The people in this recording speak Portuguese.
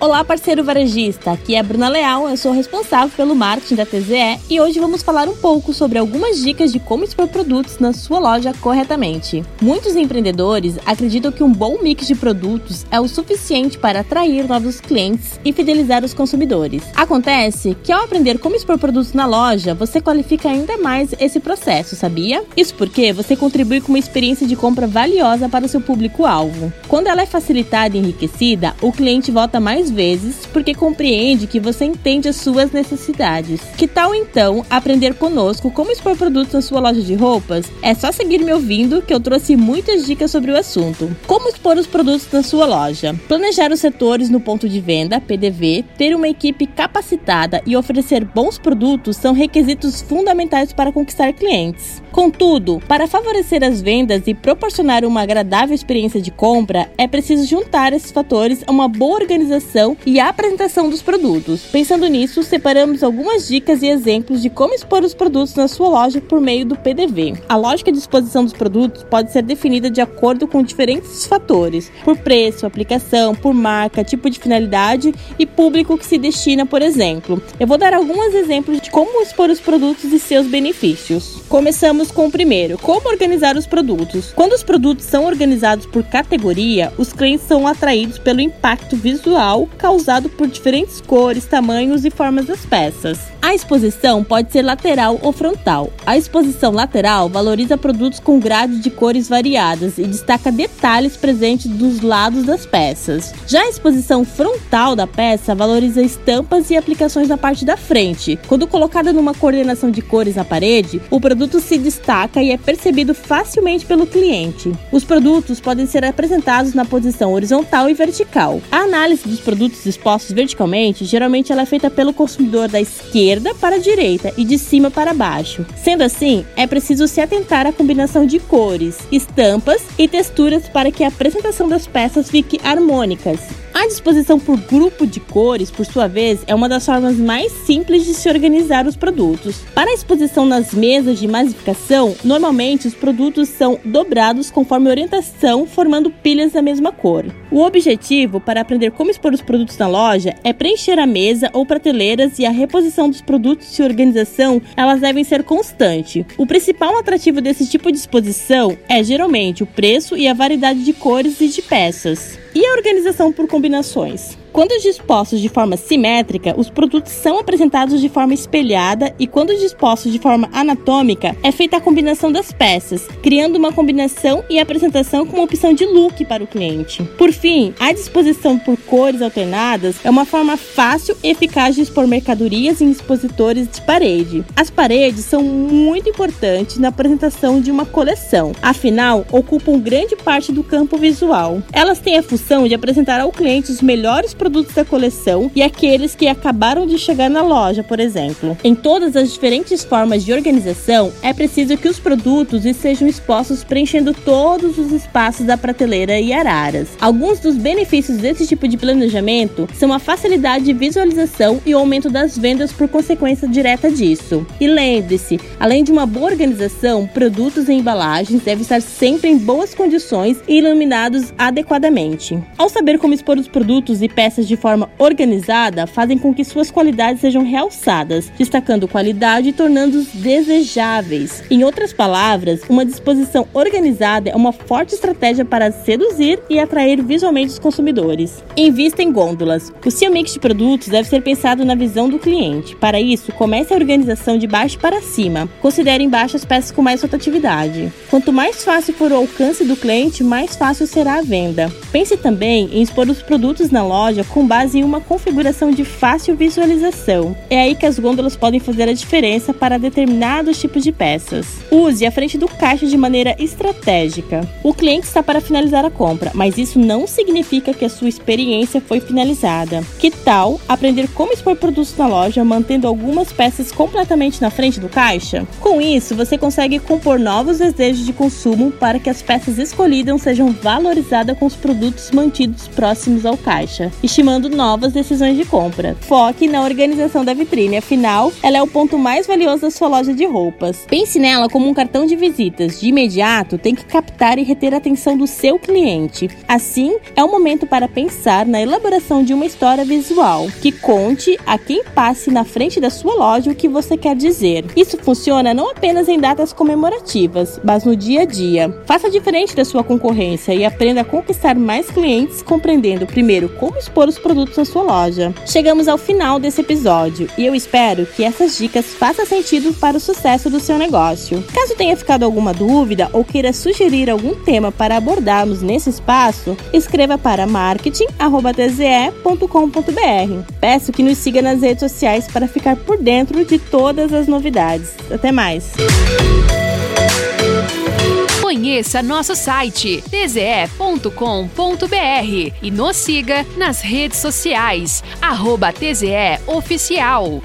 Olá, parceiro varejista. Aqui é a Bruna Leal, eu sou responsável pelo marketing da TZE e hoje vamos falar um pouco sobre algumas dicas de como expor produtos na sua loja corretamente. Muitos empreendedores acreditam que um bom mix de produtos é o suficiente para atrair novos clientes e fidelizar os consumidores. Acontece que ao aprender como expor produtos na loja, você qualifica ainda mais esse processo, sabia? Isso porque você contribui com uma experiência de compra valiosa para o seu público-alvo. Quando ela é facilitada e enriquecida, o cliente volta mais vezes porque compreende que você entende as suas necessidades. Que tal então aprender conosco como expor produtos na sua loja de roupas? É só seguir me ouvindo que eu trouxe muitas dicas sobre o assunto. Como expor os produtos na sua loja? Planejar os setores no ponto de venda, PDV, ter uma equipe capacitada e oferecer bons produtos são requisitos fundamentais para conquistar clientes. Contudo, para favorecer as vendas e proporcionar uma agradável experiência de compra, é preciso juntar esses fatores a uma boa organização e apresentação dos produtos. Pensando nisso, separamos algumas dicas e exemplos de como expor os produtos na sua loja por meio do PDV. A lógica de exposição dos produtos pode ser definida de acordo com diferentes fatores, por preço, aplicação, por marca, tipo de finalidade e público que se destina, por exemplo. Eu vou dar alguns exemplos de como expor os produtos e seus benefícios. Começamos com o primeiro: como organizar os produtos. Quando os produtos são organizados por categoria, os clientes são atraídos pelo impacto visual causado por diferentes cores, tamanhos e formas das peças. A exposição pode ser lateral ou frontal. A exposição lateral valoriza produtos com grade de cores variadas e destaca detalhes presentes dos lados das peças. Já a exposição frontal da peça valoriza estampas e aplicações na parte da frente. Quando colocada numa coordenação de cores na parede, o produto se destaca e é percebido facilmente pelo cliente. Os produtos podem ser apresentados na posição horizontal e vertical. A análise dos produtos expostos verticalmente geralmente ela é feita pelo consumidor da esquerda esquerda para a direita e de cima para baixo. Sendo assim, é preciso se atentar à combinação de cores, estampas e texturas para que a apresentação das peças fique harmônicas. A disposição por grupo de cores, por sua vez, é uma das formas mais simples de se organizar os produtos. Para a exposição nas mesas de massificação, normalmente os produtos são dobrados conforme orientação, formando pilhas da mesma cor. O objetivo para aprender como expor os produtos na loja é preencher a mesa ou prateleiras e a reposição dos produtos e organização, elas devem ser constante. O principal atrativo desse tipo de exposição é geralmente o preço e a variedade de cores e de peças. E a organização por combinações? Quando dispostos de forma simétrica, os produtos são apresentados de forma espelhada e quando dispostos de forma anatômica, é feita a combinação das peças, criando uma combinação e apresentação com uma opção de look para o cliente. Por fim, a disposição por cores alternadas é uma forma fácil e eficaz de expor mercadorias em expositores de parede. As paredes são muito importantes na apresentação de uma coleção, afinal, ocupam grande parte do campo visual. Elas têm a função de apresentar ao cliente os melhores produtos da coleção e aqueles que acabaram de chegar na loja, por exemplo. Em todas as diferentes formas de organização, é preciso que os produtos estejam expostos preenchendo todos os espaços da prateleira e araras. Alguns dos benefícios desse tipo de planejamento são a facilidade de visualização e o aumento das vendas por consequência direta disso. E lembre-se, além de uma boa organização, produtos e embalagens devem estar sempre em boas condições e iluminados adequadamente. Ao saber como expor os produtos e peças peças de forma organizada fazem com que suas qualidades sejam realçadas, destacando qualidade e tornando-os desejáveis. Em outras palavras, uma disposição organizada é uma forte estratégia para seduzir e atrair visualmente os consumidores. Invista em gôndolas. O seu mix de produtos deve ser pensado na visão do cliente. Para isso, comece a organização de baixo para cima. Considere embaixo as peças com mais rotatividade. Quanto mais fácil for o alcance do cliente, mais fácil será a venda. Pense também em expor os produtos na loja com base em uma configuração de fácil visualização. É aí que as gôndolas podem fazer a diferença para determinados tipos de peças. Use a frente do caixa de maneira estratégica. O cliente está para finalizar a compra, mas isso não significa que a sua experiência foi finalizada. Que tal aprender como expor produtos na loja mantendo algumas peças completamente na frente do caixa? Com isso, você consegue compor novos desejos de consumo para que as peças escolhidas sejam valorizadas com os produtos mantidos próximos ao caixa. E estimando novas decisões de compra. Foque na organização da vitrine, afinal, ela é o ponto mais valioso da sua loja de roupas. Pense nela como um cartão de visitas. De imediato, tem que captar e reter a atenção do seu cliente. Assim, é o momento para pensar na elaboração de uma história visual que conte a quem passe na frente da sua loja o que você quer dizer. Isso funciona não apenas em datas comemorativas, mas no dia a dia. Faça diferente da sua concorrência e aprenda a conquistar mais clientes compreendendo primeiro como expor os produtos na sua loja. Chegamos ao final desse episódio e eu espero que essas dicas façam sentido para o sucesso do seu negócio. Caso tenha ficado alguma dúvida ou queira sugerir algum tema para abordarmos nesse espaço, escreva para marketing@tze.com.br. Peço que nos siga nas redes sociais para ficar por dentro de todas as novidades. Até mais. Conheça nosso site tze.com.br e nos siga nas redes sociais, arroba TZE Oficial.